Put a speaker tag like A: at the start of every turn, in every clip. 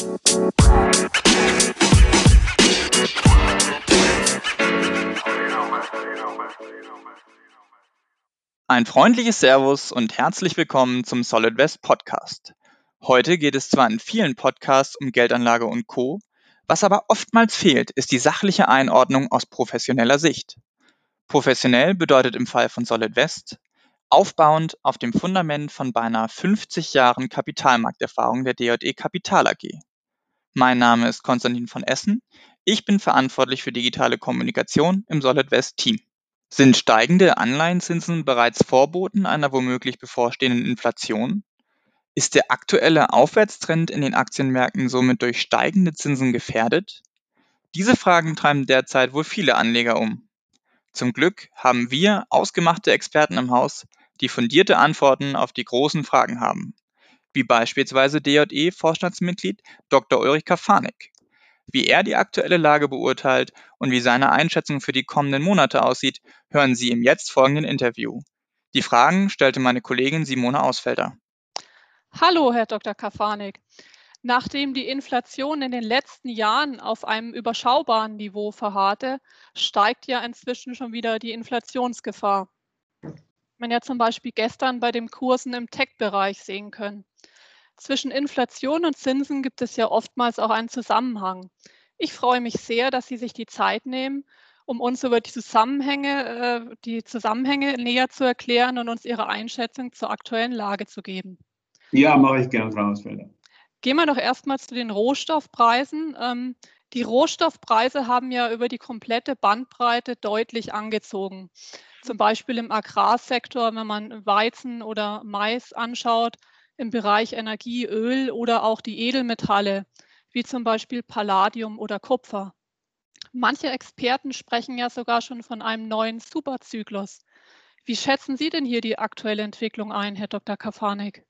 A: Ein freundliches Servus und herzlich willkommen zum Solid West Podcast. Heute geht es zwar in vielen Podcasts um Geldanlage und Co., was aber oftmals fehlt, ist die sachliche Einordnung aus professioneller Sicht. Professionell bedeutet im Fall von Solid West aufbauend auf dem Fundament von beinahe 50 Jahren Kapitalmarkterfahrung der DJE Kapital AG. Mein Name ist Konstantin von Essen. Ich bin verantwortlich für digitale Kommunikation im Solid West Team. Sind steigende Anleihenzinsen bereits Vorboten einer womöglich bevorstehenden Inflation? Ist der aktuelle Aufwärtstrend in den Aktienmärkten somit durch steigende Zinsen gefährdet? Diese Fragen treiben derzeit wohl viele Anleger um. Zum Glück haben wir ausgemachte Experten im Haus, die fundierte Antworten auf die großen Fragen haben, wie beispielsweise DJE-Vorstandsmitglied Dr. Ulrich Kafanik. Wie er die aktuelle Lage beurteilt und wie seine Einschätzung für die kommenden Monate aussieht, hören Sie im jetzt folgenden Interview. Die Fragen stellte meine Kollegin Simone Ausfelder.
B: Hallo, Herr Dr. Kafanik. Nachdem die Inflation in den letzten Jahren auf einem überschaubaren Niveau verharrte, steigt ja inzwischen schon wieder die Inflationsgefahr. Man ja zum Beispiel gestern bei den Kursen im Tech-Bereich sehen können. Zwischen Inflation und Zinsen gibt es ja oftmals auch einen Zusammenhang. Ich freue mich sehr, dass Sie sich die Zeit nehmen, um uns über die Zusammenhänge, äh, die Zusammenhänge näher zu erklären und uns Ihre Einschätzung zur aktuellen Lage zu geben.
C: Ja, mache ich gerne, Frau Ausfelder.
B: Gehen wir doch erstmal zu den Rohstoffpreisen. Ähm, die Rohstoffpreise haben ja über die komplette Bandbreite deutlich angezogen. Zum Beispiel im Agrarsektor, wenn man Weizen oder Mais anschaut, im Bereich Energie, Öl oder auch die Edelmetalle, wie zum Beispiel Palladium oder Kupfer. Manche Experten sprechen ja sogar schon von einem neuen Superzyklus. Wie schätzen Sie denn hier die aktuelle Entwicklung ein, Herr Dr. Kafanik?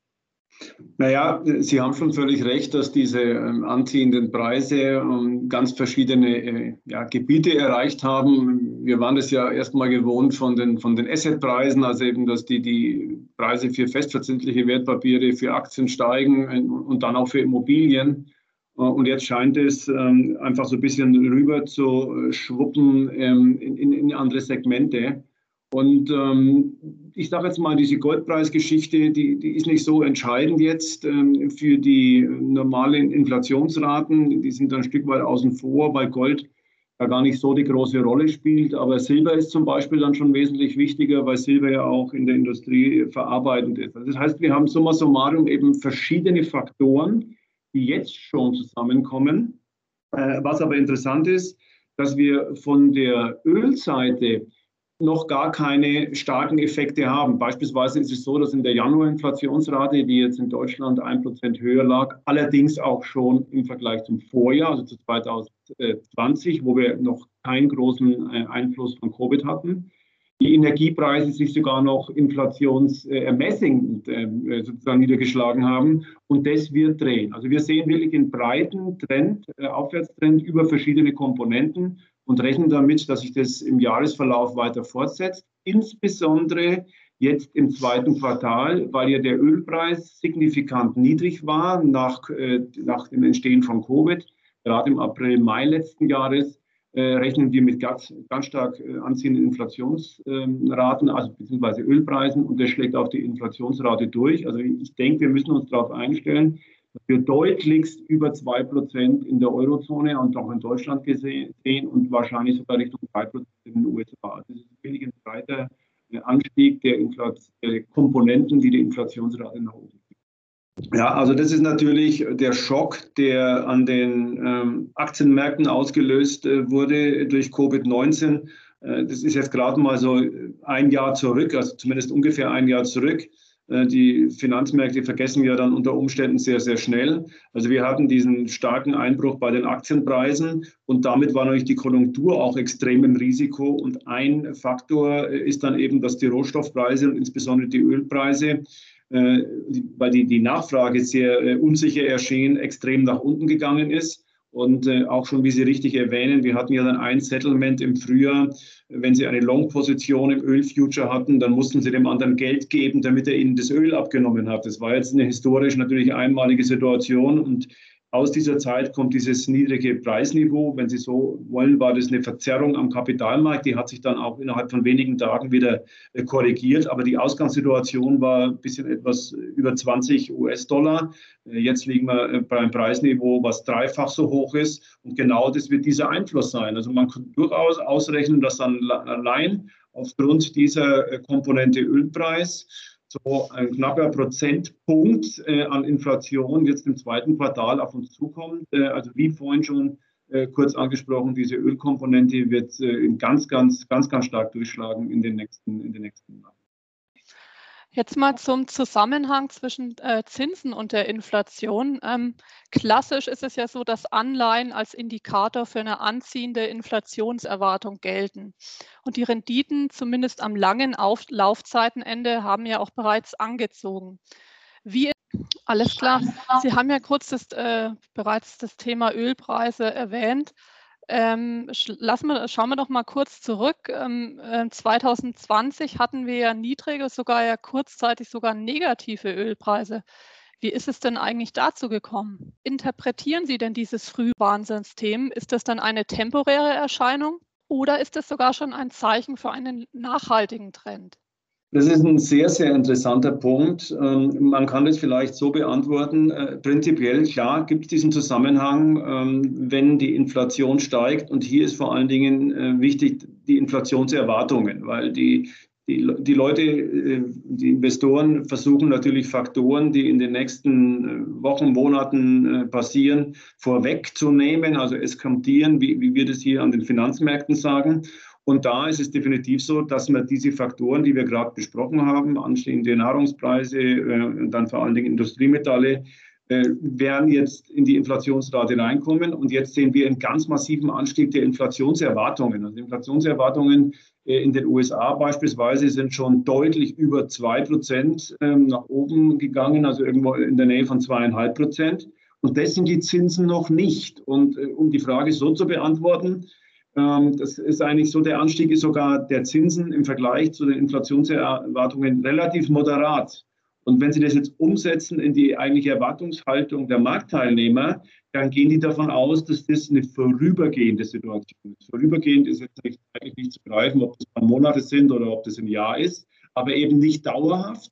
C: Naja, Sie haben schon völlig recht, dass diese ähm, anziehenden Preise ähm, ganz verschiedene äh, ja, Gebiete erreicht haben. Wir waren es ja erstmal gewohnt von den, von den Assetpreisen, also eben, dass die, die Preise für festverzinsliche Wertpapiere, für Aktien steigen äh, und dann auch für Immobilien. Äh, und jetzt scheint es ähm, einfach so ein bisschen rüber zu schwuppen in, in, in andere Segmente. Und ähm, ich sage jetzt mal, diese Goldpreisgeschichte, die, die ist nicht so entscheidend jetzt ähm, für die normalen Inflationsraten. Die sind ein Stück weit außen vor, weil Gold ja gar nicht so die große Rolle spielt. Aber Silber ist zum Beispiel dann schon wesentlich wichtiger, weil Silber ja auch in der Industrie verarbeitend ist. Also das heißt, wir haben summa summarum eben verschiedene Faktoren, die jetzt schon zusammenkommen. Äh, was aber interessant ist, dass wir von der Ölseite noch gar keine starken Effekte haben. Beispielsweise ist es so, dass in der Januar-Inflationsrate, die jetzt in Deutschland ein Prozent höher lag, allerdings auch schon im Vergleich zum Vorjahr, also zu 2020, wo wir noch keinen großen äh, Einfluss von Covid hatten, die Energiepreise sich sogar noch inflationsermessend äh, sozusagen niedergeschlagen haben. Und das wird drehen. Also wir sehen wirklich einen breiten Trend, äh, Aufwärtstrend über verschiedene Komponenten und rechnen damit, dass sich das im Jahresverlauf weiter fortsetzt. Insbesondere jetzt im zweiten Quartal, weil ja der Ölpreis signifikant niedrig war nach, äh, nach dem Entstehen von Covid. Gerade im April, Mai letzten Jahres äh, rechnen wir mit ganz, ganz stark äh, anziehenden Inflationsraten, also beziehungsweise Ölpreisen, und das schlägt auf die Inflationsrate durch. Also ich denke, wir müssen uns darauf einstellen, dass wir deutlichst über 2% in der Eurozone und auch in Deutschland gesehen und wahrscheinlich sogar Richtung 3% in den USA. Das ist wirklich ein breiter Anstieg der, der Komponenten, die die Inflationsrate nach oben ja, also das ist natürlich der Schock, der an den ähm, Aktienmärkten ausgelöst äh, wurde durch Covid-19. Äh, das ist jetzt gerade mal so ein Jahr zurück, also zumindest ungefähr ein Jahr zurück. Äh, die Finanzmärkte vergessen ja dann unter Umständen sehr, sehr schnell. Also wir hatten diesen starken Einbruch bei den Aktienpreisen und damit war natürlich die Konjunktur auch extrem im Risiko. Und ein Faktor ist dann eben, dass die Rohstoffpreise und insbesondere die Ölpreise, äh, weil die, die Nachfrage sehr äh, unsicher erschien, extrem nach unten gegangen ist. Und äh, auch schon, wie Sie richtig erwähnen, wir hatten ja dann ein Settlement im Frühjahr. Wenn Sie eine Long-Position im Ölfuture hatten, dann mussten Sie dem anderen Geld geben, damit er Ihnen das Öl abgenommen hat. Das war jetzt eine historisch natürlich einmalige Situation und Aus dieser Zeit kommt dieses niedrige Preisniveau. Wenn Sie so wollen, war das eine Verzerrung am Kapitalmarkt. Die hat sich dann auch innerhalb von wenigen Tagen wieder äh, korrigiert. Aber die Ausgangssituation war ein bisschen etwas über 20 US-Dollar. Äh, jetzt liegen wir äh, bei einem Preisniveau, was dreifach so hoch ist. Und genau das wird dieser Einfluss sein. Also man kann durchaus ausrechnen, dass dann allein aufgrund dieser Komponente Ölpreis so ein knapper Prozentpunkt äh, an Inflation jetzt im zweiten Quartal auf uns zukommt. Äh, also wie vorhin schon äh, kurz angesprochen, diese Ölkomponente wird äh, ganz, ganz, ganz, ganz stark durchschlagen in den nächsten, in den nächsten Monaten.
B: Jetzt mal zum Zusammenhang zwischen äh, Zinsen und der Inflation. Ähm, klassisch ist es ja so, dass Anleihen als Indikator für eine anziehende Inflationserwartung gelten. Und die Renditen, zumindest am langen Auf Laufzeitenende, haben ja auch bereits angezogen. Wie alles klar. Sie haben ja kurz das, äh, bereits das Thema Ölpreise erwähnt. Ähm, lassen wir, schauen wir doch mal kurz zurück. Ähm, 2020 äh, hatten wir ja niedrige, sogar ja kurzzeitig sogar negative Ölpreise. Wie ist es denn eigentlich dazu gekommen? Interpretieren Sie denn dieses Frühwarnsystem? Ist das dann eine temporäre Erscheinung oder ist es sogar schon ein Zeichen für einen nachhaltigen Trend?
C: Das ist ein sehr, sehr interessanter Punkt. Ähm, man kann das vielleicht so beantworten. Äh, prinzipiell, klar, gibt es diesen Zusammenhang, ähm, wenn die Inflation steigt. Und hier ist vor allen Dingen äh, wichtig die Inflationserwartungen, weil die, die, die Leute, äh, die Investoren versuchen natürlich Faktoren, die in den nächsten Wochen, Monaten passieren, vorwegzunehmen, also eskamtieren, wie, wie wir das hier an den Finanzmärkten sagen. Und da ist es definitiv so, dass man diese Faktoren, die wir gerade besprochen haben, anstehende Nahrungspreise äh, und dann vor allen Dingen Industriemetalle, äh, werden jetzt in die Inflationsrate reinkommen. Und jetzt sehen wir einen ganz massiven Anstieg der Inflationserwartungen. Also Inflationserwartungen äh, in den USA beispielsweise sind schon deutlich über zwei Prozent ähm, nach oben gegangen, also irgendwo in der Nähe von zweieinhalb Prozent. Und das sind die Zinsen noch nicht. Und äh, um die Frage so zu beantworten, das ist eigentlich so, der Anstieg ist sogar der Zinsen im Vergleich zu den Inflationserwartungen relativ moderat. Und wenn Sie das jetzt umsetzen in die eigentliche Erwartungshaltung der Marktteilnehmer, dann gehen die davon aus, dass das eine vorübergehende Situation ist. Vorübergehend ist jetzt eigentlich nicht zu greifen, ob das ein paar Monate sind oder ob das ein Jahr ist, aber eben nicht dauerhaft.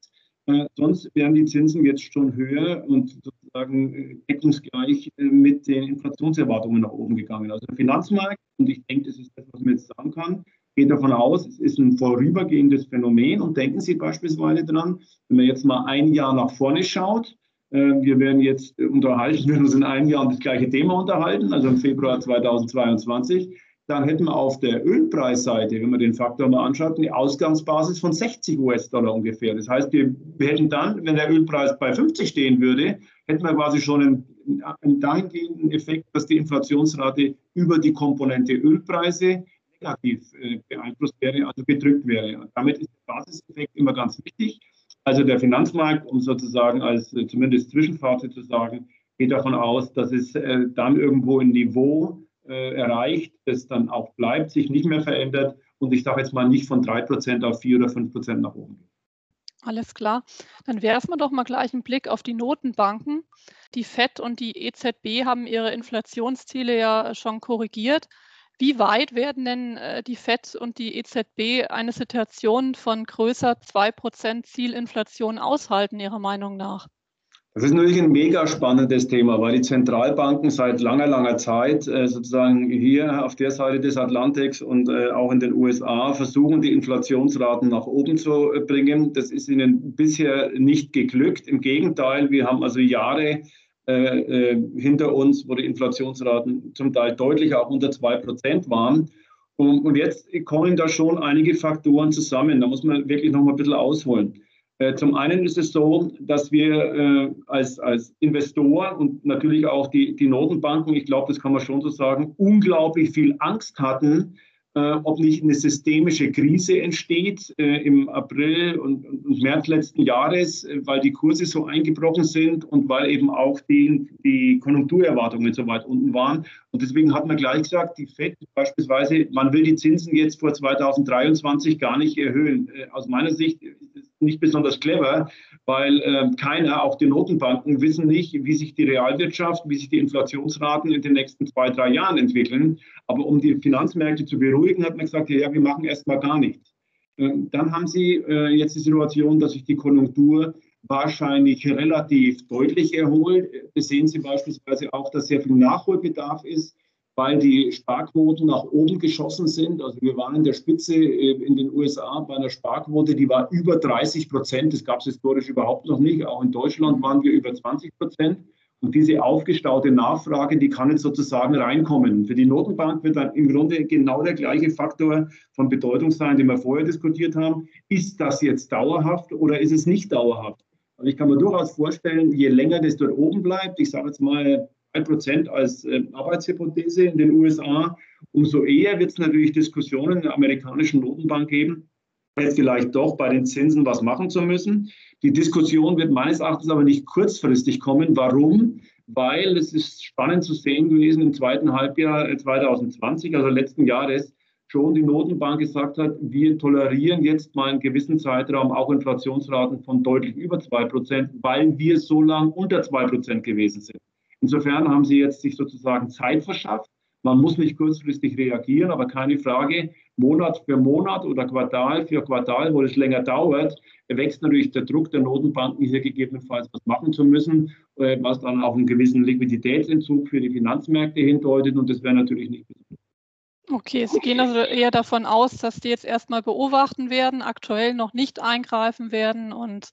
C: Äh, sonst wären die Zinsen jetzt schon höher und sozusagen äh, deckungsgleich äh, mit den Inflationserwartungen nach oben gegangen. Also der Finanzmarkt, und ich denke, das ist das, was man jetzt sagen kann, geht davon aus, es ist ein vorübergehendes Phänomen. Und denken Sie beispielsweise dran, wenn man jetzt mal ein Jahr nach vorne schaut, wir werden jetzt unterhalten, wir werden uns in einem Jahr um das gleiche Thema unterhalten, also im Februar 2022 dann hätten wir auf der Ölpreisseite, wenn man den Faktor mal anschaut, eine Ausgangsbasis von 60 US-Dollar ungefähr. Das heißt, wir, hätten dann, wenn der Ölpreis bei 50 stehen würde, hätten wir quasi schon einen, einen dahingehenden Effekt, dass die Inflationsrate über die Komponente Ölpreise negativ äh, beeinflusst wäre, also gedrückt wäre. Und damit ist der Basiseffekt immer ganz wichtig. Also der Finanzmarkt, um sozusagen als äh, zumindest Zwischenfazit zu sagen, geht davon aus, dass es äh, dann irgendwo ein Niveau äh, erreicht, das dann auch bleibt, sich nicht mehr verändert und ich sage jetzt mal nicht von 3% auf 4 oder 5% nach oben geht.
B: Alles klar. Dann werfen wir doch mal gleich einen Blick auf die Notenbanken. Die FED und die EZB haben ihre Inflationsziele ja schon korrigiert. Wie weit werden denn äh, die FED und die EZB eine Situation von größer 2% Zielinflation aushalten, Ihrer Meinung nach?
C: Das ist natürlich ein mega spannendes Thema, weil die Zentralbanken seit langer, langer Zeit äh, sozusagen hier auf der Seite des Atlantiks und äh, auch in den USA versuchen, die Inflationsraten nach oben zu bringen. Das ist ihnen bisher nicht geglückt. Im Gegenteil, wir haben also Jahre äh, hinter uns, wo die Inflationsraten zum Teil deutlich auch unter zwei Prozent waren. Und, und jetzt kommen da schon einige Faktoren zusammen. Da muss man wirklich noch mal ein bisschen ausholen. Äh, zum einen ist es so, dass wir äh, als, als Investoren und natürlich auch die, die Notenbanken, ich glaube, das kann man schon so sagen, unglaublich viel Angst hatten, äh, ob nicht eine systemische Krise entsteht äh, im April und, und, März letzten Jahres, weil die Kurse so eingebrochen sind und weil eben auch die, die Konjunkturerwartungen so weit unten waren. Und deswegen hat man gleich gesagt, die FED beispielsweise, man will die Zinsen jetzt vor 2023 gar nicht erhöhen. Äh, aus meiner Sicht ist es nicht besonders clever, weil äh, keiner, auch die Notenbanken, wissen nicht, wie sich die Realwirtschaft, wie sich die Inflationsraten in den nächsten zwei, drei Jahren entwickeln. Aber um die Finanzmärkte zu beruhigen, hat man gesagt, ja, wir machen erstmal gar nichts. Ähm, dann haben Sie äh, jetzt die Situation, dass sich die Konjunktur wahrscheinlich relativ deutlich erholt. Das sehen Sie beispielsweise auch, dass sehr viel Nachholbedarf ist weil die Sparquoten nach oben geschossen sind. Also wir waren in der Spitze äh, in den USA bei einer Sparquote, die war über 30 Prozent. Das gab es historisch überhaupt noch nicht. Auch in Deutschland waren wir über 20 Prozent. Und diese aufgestaute Nachfrage, die kann jetzt sozusagen reinkommen. Für die Notenbank wird dann im Grunde genau der gleiche Faktor von Bedeutung sein, den wir vorher diskutiert haben. Ist das jetzt dauerhaft oder ist es nicht dauerhaft? Also ich kann mir durchaus vorstellen, je länger das dort oben bleibt, ich sage jetzt mal 1% als äh, Arbeitshypothese in den USA, umso eher wird es natürlich Diskussionen in der amerikanischen Notenbank geben, jetzt vielleicht doch bei den Zinsen was machen zu müssen. Die Diskussion wird meines Erachtens aber nicht kurzfristig kommen. Warum? Weil es ist spannend zu sehen gewesen im zweiten Halbjahr 2020, also letzten Jahres, schon die Notenbank gesagt hat, wir tolerieren jetzt mal einen gewissen Zeitraum auch Inflationsraten von deutlich über 2%, weil wir so lang unter 2% gewesen sind. Insofern haben Sie jetzt sich sozusagen Zeit verschafft. Man muss nicht kurzfristig reagieren, aber keine Frage, Monat für Monat oder Quartal für Quartal, wo es länger dauert, wächst natürlich der Druck der Notenbanken, hier gegebenenfalls was machen zu müssen, äh, was dann auf einen gewissen Liquiditätsentzug für die Finanzmärkte hindeutet und das wäre natürlich nicht
B: Okay, Sie gehen also eher davon aus, dass die jetzt erstmal beobachten werden, aktuell noch nicht eingreifen werden und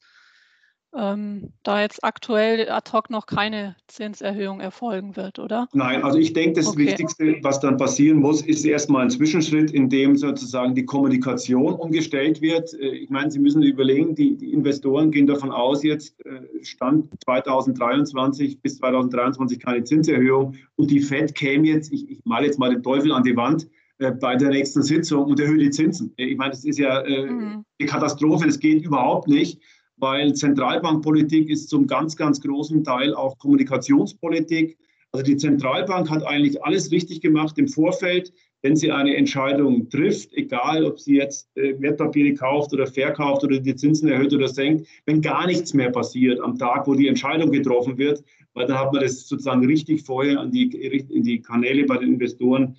B: ähm, da jetzt aktuell ad hoc noch keine Zinserhöhung erfolgen wird, oder?
C: Nein, also ich denke, das okay. Wichtigste, was dann passieren muss, ist erstmal ein Zwischenschritt, in dem sozusagen die Kommunikation umgestellt wird. Äh, ich meine, Sie müssen überlegen, die, die Investoren gehen davon aus, jetzt äh, Stand 2023 bis 2023 keine Zinserhöhung und die FED käme jetzt, ich, ich male jetzt mal den Teufel an die Wand, äh, bei der nächsten Sitzung und erhöht die Zinsen. Ich meine, das ist ja äh, mhm. eine Katastrophe, das geht überhaupt nicht weil Zentralbankpolitik ist zum ganz, ganz großen Teil auch Kommunikationspolitik. Also die Zentralbank hat eigentlich alles richtig gemacht im Vorfeld, wenn sie eine Entscheidung trifft, egal ob sie jetzt äh, Wertpapiere kauft oder verkauft oder die Zinsen erhöht oder senkt, wenn gar nichts mehr passiert am Tag, wo die Entscheidung getroffen wird, weil dann hat man das sozusagen richtig vorher an die, in die Kanäle bei den Investoren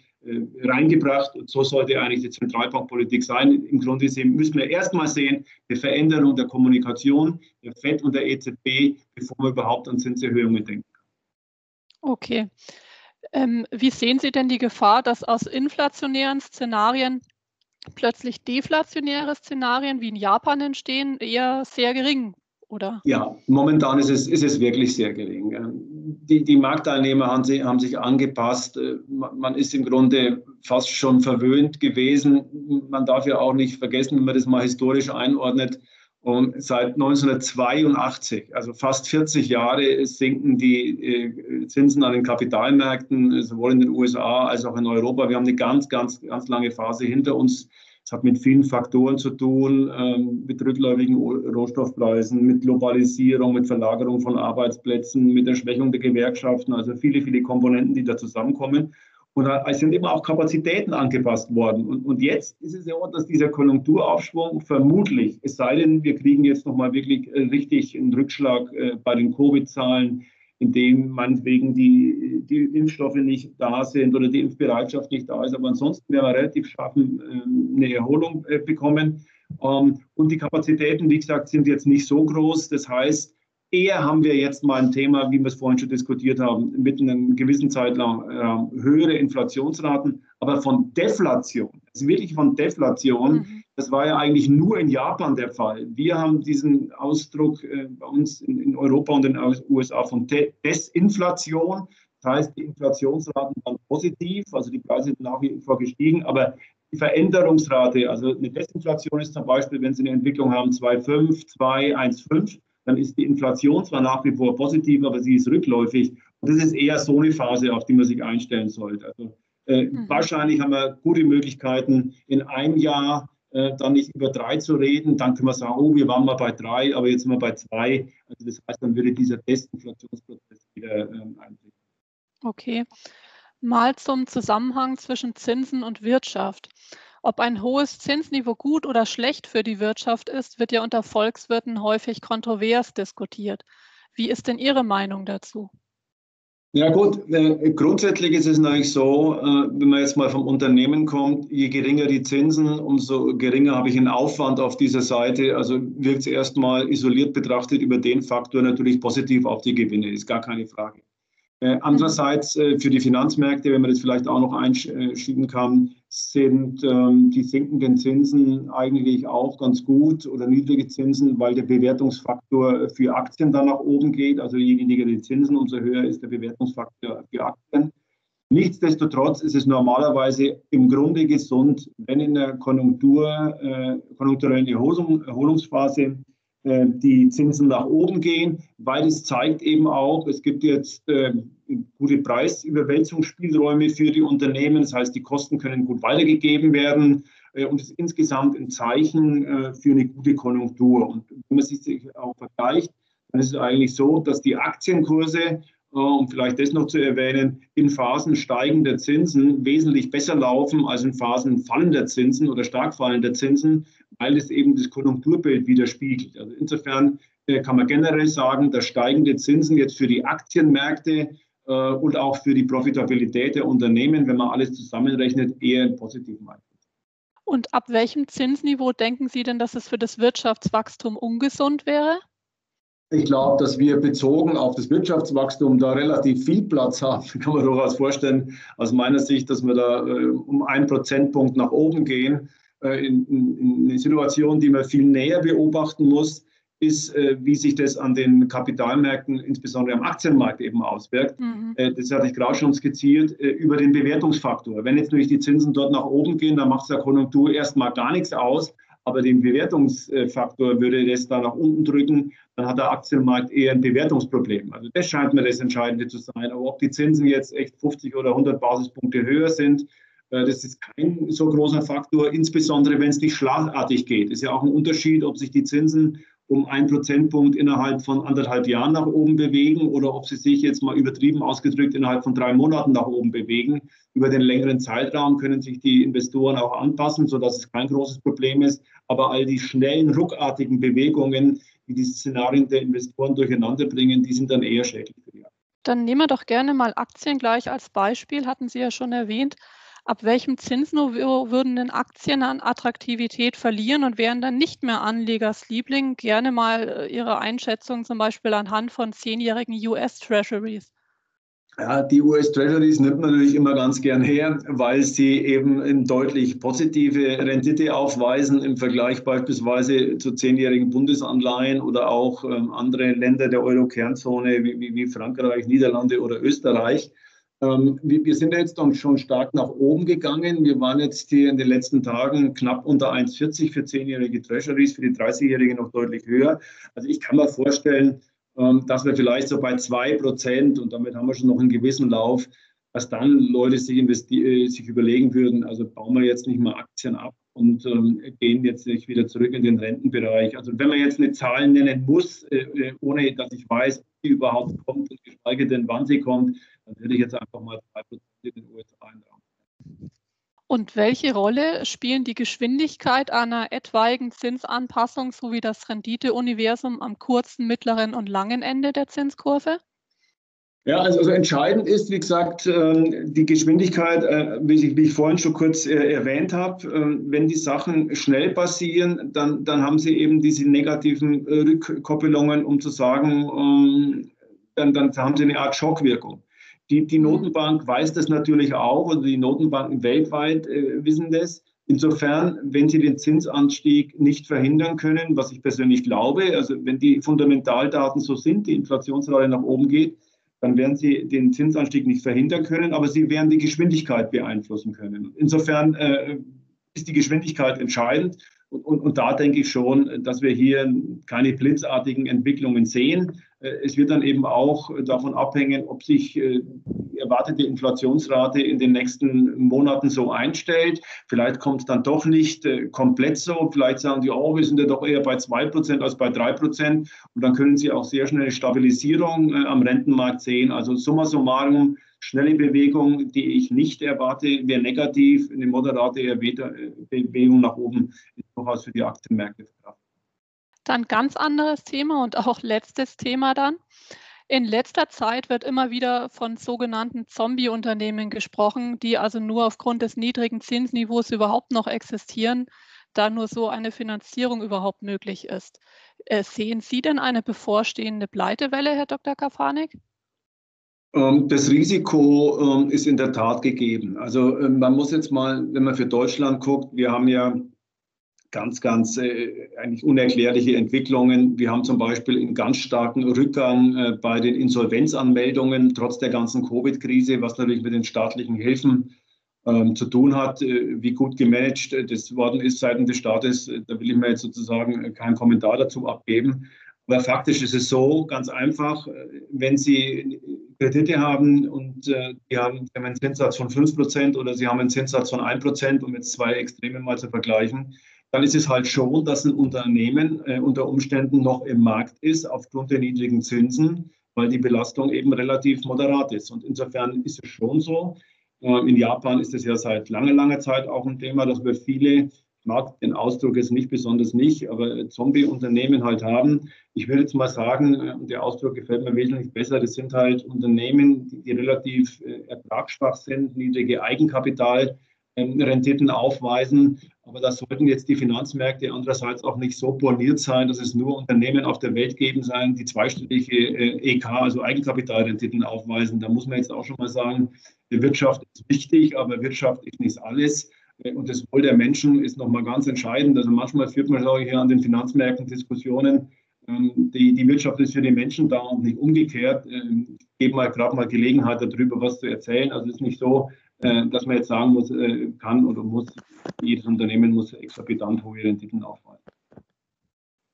C: reingebracht. Und so sollte eigentlich die Zentralbankpolitik sein. Im Grunde müssen wir erstmal sehen, eine Veränderung der Kommunikation der FED und der EZB, bevor wir überhaupt an Zinserhöhungen denken.
B: Okay. Ähm, wie sehen Sie denn die Gefahr, dass aus inflationären Szenarien plötzlich deflationäre Szenarien wie in Japan entstehen, eher sehr gering oder?
C: Ja, momentan ist es, ist es wirklich sehr gering. Die, die Marktteilnehmer haben, sie, haben sich angepasst. Man ist im Grunde fast schon verwöhnt gewesen. Man darf ja auch nicht vergessen, wenn man das mal historisch einordnet, und seit 1982, also fast 40 Jahre, sinken die äh, Zinsen an den Kapitalmärkten, sowohl in den USA als auch in Europa. Wir haben eine ganz, ganz, ganz lange Phase hinter uns. Es hat mit vielen Faktoren zu tun, ähm, mit rückläufigen Rohstoffpreisen, mit Globalisierung, mit Verlagerung von Arbeitsplätzen, mit der Schwächung der Gewerkschaften, also viele, viele Komponenten, die da zusammenkommen. Und es sind immer auch Kapazitäten angepasst worden. Und, und jetzt ist es ja auch, dass dieser Konjunkturaufschwung vermutlich, es sei denn, wir kriegen jetzt nochmal wirklich äh, richtig einen Rückschlag äh, bei den Covid-Zahlen, in dem meinetwegen die, die Impfstoffe nicht da sind oder die Impfbereitschaft nicht da ist. Aber ansonsten werden wir relativ schaffen, ähm, eine Erholung äh, bekommen. Ähm, und die Kapazitäten, wie gesagt, sind jetzt nicht so groß. Das heißt, eher haben wir jetzt mal ein Thema, wie wir es vorhin schon diskutiert haben, mit einem gewissen Zeitraum äh, höhere Inflationsraten, aber von Deflation, also wirklich von Deflation, mhm. Das war ja eigentlich nur in Japan der Fall. Wir haben diesen Ausdruck äh, bei uns in, in, Europa und in den USA von De Desinflation. Das heißt, die Inflationsraten waren positiv, also die Preise sind nach wie vor gestiegen, aber die Veränderungsrate, also eine Desinflation ist zum Beispiel, wenn Sie eine Entwicklung haben 2,5, 2, 1,5, dann ist die Inflation zwar nach wie vor positiv, aber sie ist rückläufig. Und das ist eher so eine Phase, auf die man sich einstellen sollte. Also äh, mhm. wahrscheinlich haben wir gute Möglichkeiten, in einem Jahr dann nicht über drei zu reden. Dann können wir sagen, oh, wir waren mal bei drei, aber jetzt sind wir bei zwei. Also das heißt, dann würde dieser Desinflationsprozess wieder ähm, eintreten.
B: Okay. Mal zum Zusammenhang zwischen Zinsen und Wirtschaft. Ob ein hohes Zinsniveau gut oder schlecht für die Wirtschaft ist, wird ja unter Volkswirten häufig kontrovers diskutiert. Wie ist denn Ihre Meinung dazu?
C: Ja gut, äh, grundsätzlich ist es natürlich so, äh, wenn man jetzt mal vom Unternehmen kommt, je geringer die Zinsen, umso geringer habe ich einen Aufwand auf dieser Seite. Also wirkt es erstmal isoliert betrachtet über den Faktor natürlich positiv auf die Gewinne, ist gar keine Frage. Äh, andererseits für die Finanzmärkte, wenn man das vielleicht auch noch einschieben kann, sind ähm, die sinkenden Zinsen eigentlich auch ganz gut oder niedrige Zinsen, weil der Bewertungsfaktor für Aktien dann nach oben geht. Also je niedriger die Zinsen, umso höher ist der Bewertungsfaktor für Aktien. Nichtsdestotrotz ist es normalerweise im Grunde gesund, wenn in der Konjunktur, äh, konjunkturellen Erholung, Erholungsphase die Zinsen nach oben gehen, weil es zeigt eben auch, es gibt jetzt äh, gute Preisüberwälzungsspielräume für die Unternehmen. Das heißt, die Kosten können gut weitergegeben werden äh, und ist insgesamt ein Zeichen für eine gute Konjunktur. Und wenn man sich auch vergleicht, dann ist es eigentlich so, dass die Aktienkurse um vielleicht das noch zu erwähnen, in Phasen steigender Zinsen wesentlich besser laufen als in Phasen fallender Zinsen oder stark fallender Zinsen, weil es eben das Konjunkturbild widerspiegelt. Also insofern äh, kann man generell sagen, dass steigende Zinsen jetzt für die Aktienmärkte äh, und auch für die Profitabilität der Unternehmen, wenn man alles zusammenrechnet, eher einen positiven Einfluss.
B: Und ab welchem Zinsniveau denken Sie denn, dass es für das Wirtschaftswachstum ungesund wäre?
C: Ich glaube, dass wir bezogen auf das Wirtschaftswachstum da relativ viel Platz haben. Kann man durchaus vorstellen, aus meiner Sicht, dass wir da äh, um einen Prozentpunkt nach oben gehen. Äh, in, in, in, eine Situation, die man viel näher beobachten muss, ist, äh, wie sich das an den Kapitalmärkten, insbesondere am Aktienmarkt eben auswirkt. Mhm. Äh, das hatte ich gerade schon skizziert, äh, über den Bewertungsfaktor. Wenn jetzt nämlich die Zinsen dort nach oben gehen, dann macht es der Konjunktur erstmal gar nichts aus aber den Bewertungsfaktor würde das da nach unten drücken, dann hat der Aktienmarkt eher ein Bewertungsproblem. Also das scheint mir das Entscheidende zu sein. Aber ob die Zinsen jetzt echt 50 oder 100 Basispunkte höher sind, äh, das ist kein so großer Faktor, insbesondere wenn es nicht schlagartig geht. Ist ja auch ein Unterschied, ob sich die Zinsen um einen Prozentpunkt innerhalb von anderthalb Jahren nach oben bewegen oder ob sie sich jetzt mal übertrieben ausgedrückt innerhalb von drei Monaten nach oben bewegen. Über den längeren Zeitraum können sich die Investoren auch anpassen, sodass es kein großes Problem ist. Aber all die schnellen, ruckartigen Bewegungen, die die Szenarien der Investoren durcheinander bringen, die sind dann eher schädlich für die.
B: Dann nehmen wir doch gerne mal Aktien gleich als Beispiel, hatten Sie ja schon erwähnt. Ab welchem Zinsniveau würden denn Aktien an Attraktivität verlieren und wären dann nicht mehr Anlegers Liebling? Gerne mal äh, Ihre Einschätzung zum Beispiel anhand von zehnjährigen US-Treasuries.
C: Ja, die US-Treasuries nimmt man natürlich immer ganz gern her, weil sie eben eine deutlich positive Rendite aufweisen im Vergleich beispielsweise zu zehnjährigen Bundesanleihen oder auch ähm, andere Länder der Euro-Kernzone wie, wie, wie Frankreich, Niederlande oder Österreich. Ähm, wir sind jetzt schon stark nach oben gegangen. Wir waren jetzt hier in den letzten Tagen knapp unter 1,40 für 10-jährige Treasuries, für die 30-jährige noch deutlich höher. Also ich kann mir vorstellen, ähm, dass wir vielleicht so bei 2 Prozent und damit haben wir schon noch einen gewissen Lauf, dass dann Leute sich, äh, sich überlegen würden, also bauen wir jetzt nicht mal Aktien ab und ähm, gehen jetzt nicht wieder zurück in den Rentenbereich. Also wenn man jetzt eine Zahl nennen muss, äh, äh ohne dass ich weiß, die überhaupt kommt und geschweige denn, wann sie kommt, dann würde ich jetzt einfach mal 2% in den USA in
B: Und welche Rolle spielen die Geschwindigkeit einer etwaigen Zinsanpassung sowie das Renditeuniversum am kurzen, mittleren und langen Ende der Zinskurve?
C: Ja, also, also, entscheidend ist, wie gesagt, ähm, die Geschwindigkeit, äh, wie ich, vorhin schon kurz äh, erwähnt habe. Ähm, wenn die Sachen schnell passieren, dann, dann haben sie eben diese negativen äh, Rückkoppelungen, um zu sagen, ähm, dann, dann haben sie eine Art Schockwirkung. Die, die Notenbank weiß das natürlich auch und die Notenbanken weltweit wissen das. Insofern, wenn sie den Zinsanstieg nicht verhindern können, was ich persönlich glaube, also wenn die Fundamentaldaten so sind, die Inflationsrate nach oben geht, dann werden sie den Zinsanstieg nicht verhindern können, aber sie werden die Geschwindigkeit beeinflussen können. Insofern äh, ist die Geschwindigkeit entscheidend. Und, und, und, da denke ich schon, dass wir hier keine blitzartigen Entwicklungen sehen. Äh, es wird dann eben auch davon abhängen, ob sich äh, erwartete Inflationsrate in den nächsten Monaten so einstellt. Vielleicht kommt es dann doch nicht äh, komplett so. Vielleicht sagen die, oh, wir sind ja doch eher bei 2% als bei 3%. Und dann können Sie auch sehr schnell eine Stabilisierung am Rentenmarkt sehen. Also summa summarum schnelle Bewegung, die ich nicht erwarte, wäre negativ. Eine moderate Bewegung nach oben ist durchaus für die Aktienmärkte verkraftbar.
B: Dann ganz anderes Thema und auch letztes Thema dann. In letzter Zeit wird immer wieder von sogenannten Zombie-Unternehmen gesprochen, die also nur aufgrund des niedrigen Zinsniveaus überhaupt noch existieren, da nur so eine Finanzierung überhaupt möglich ist. Äh, sehen Sie denn eine bevorstehende Pleitewelle, Herr Dr. Kafanik?
C: Ähm, das Risiko ähm, ist in der Tat gegeben. Also ähm, man muss jetzt mal, wenn man für Deutschland guckt, wir haben ja ganz, ganz äh, eigentlich unerklärliche Entwicklungen. Wir haben zum Beispiel einen ganz starken Rückgang äh, bei den Insolvenzanmeldungen, trotz der ganzen Covid-Krise, was natürlich mit den staatlichen Hilfen ähm, zu tun hat, äh, wie gut gemanagt das worden ist seitens des Staates. Da will ich mir jetzt sozusagen keinen Kommentar dazu abgeben. Aber faktisch ist es so, ganz einfach, wenn Sie Kredite haben und äh, die haben, haben einen Zinssatz von 5% oder Sie haben einen Zinssatz von 1%, um jetzt zwei Extreme mal zu vergleichen, dann ist es halt schon, dass ein Unternehmen äh, unter Umständen noch im Markt ist aufgrund der niedrigen Zinsen, weil die Belastung eben relativ moderat ist. Und insofern ist es schon so. Äh, in Japan ist es ja seit langer, langer Zeit auch ein Thema, dass wir viele, ich mag den Ausdruck jetzt nicht besonders nicht, aber Zombie-Unternehmen halt haben. Ich würde jetzt mal sagen, äh, der Ausdruck gefällt mir wesentlich besser, das sind halt Unternehmen, die, die relativ äh, ertragsschwach sind, niedrige Eigenkapital ähm, aufweisen. Aber da sollten jetzt die Finanzmärkte andererseits auch nicht so borniert sein, dass es nur Unternehmen auf der Welt geben sein, die zweistellige äh, EK, also Eigenkapitalrenditen aufweisen. Da muss man jetzt auch schon mal sagen, die Wirtschaft ist wichtig, aber Wirtschaft ist nicht alles. Äh, und das Wohl der Menschen ist nochmal ganz entscheidend. Also manchmal führt man, sage ich, hier an den Finanzmärkten Diskussionen, ähm, die, die Wirtschaft ist für die Menschen da und nicht umgekehrt. Ähm, ich gebe mal gerade mal Gelegenheit darüber, was zu erzählen. Also es ist nicht so, dass man jetzt sagen muss, äh, kann oder muss, jedes Unternehmen muss exorbitant hohe Renditen aufweisen.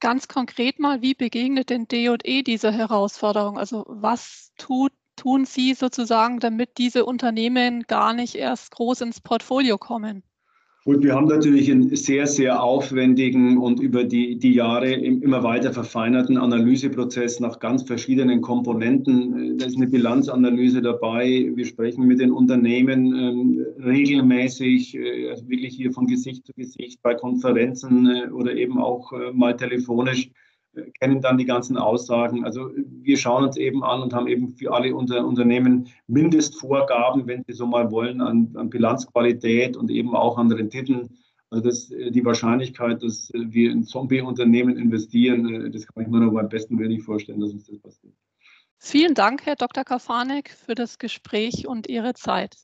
B: Ganz konkret mal, wie begegnet denn DE dieser Herausforderung? Also was tut, tun Sie sozusagen, damit diese Unternehmen gar nicht erst groß ins Portfolio kommen?
C: Gut, wir haben natürlich einen sehr, sehr aufwendigen und über die, die Jahre immer weiter verfeinerten Analyseprozess nach ganz verschiedenen Komponenten. Da ist eine Bilanzanalyse dabei. Wir sprechen mit den Unternehmen ähm, regelmäßig, äh, also wirklich hier von Gesicht zu Gesicht bei Konferenzen äh, oder eben auch äh, mal telefonisch kennen dann die ganzen Aussagen. Also wir schauen uns eben an und haben eben für alle unser Unternehmen Mindestvorgaben, wenn Sie so mal wollen, an, an Bilanzqualität und eben auch an Renditen. Also das, die Wahrscheinlichkeit, dass wir in Zombie-Unternehmen investieren, das kann ich mir nur beim besten Willen nicht vorstellen, dass uns das passiert.
B: Vielen Dank, Herr Dr. Kafanek, für das Gespräch und Ihre Zeit.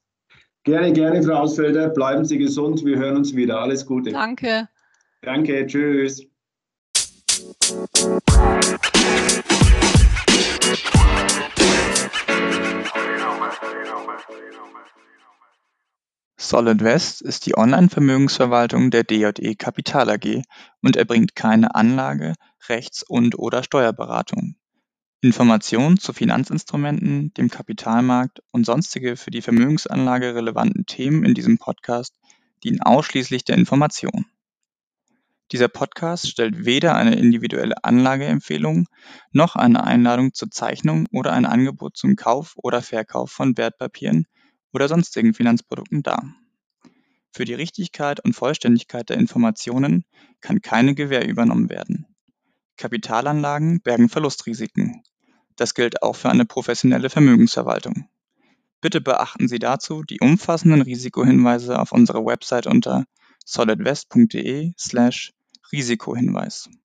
C: Gerne, gerne, Frau Ausfelder. Bleiben Sie gesund. Wir hören uns wieder. Alles Gute.
B: Danke.
C: Danke. Tschüss.
A: Solid West ist die Online-Vermögensverwaltung der DJE Kapital AG und erbringt keine Anlage-, Rechts- und/oder Steuerberatung. Informationen zu Finanzinstrumenten, dem Kapitalmarkt und sonstige für die Vermögensanlage relevanten Themen in diesem Podcast dienen ausschließlich der Information. Dieser Podcast stellt weder eine individuelle Anlageempfehlung noch eine Einladung zur Zeichnung oder ein Angebot zum Kauf oder Verkauf von Wertpapieren oder sonstigen Finanzprodukten dar. Für die Richtigkeit und Vollständigkeit der Informationen kann keine Gewähr übernommen werden. Kapitalanlagen bergen Verlustrisiken. Das gilt auch für eine professionelle Vermögensverwaltung. Bitte beachten Sie dazu die umfassenden Risikohinweise auf unserer Website unter solidwest.de slash Risikohinweis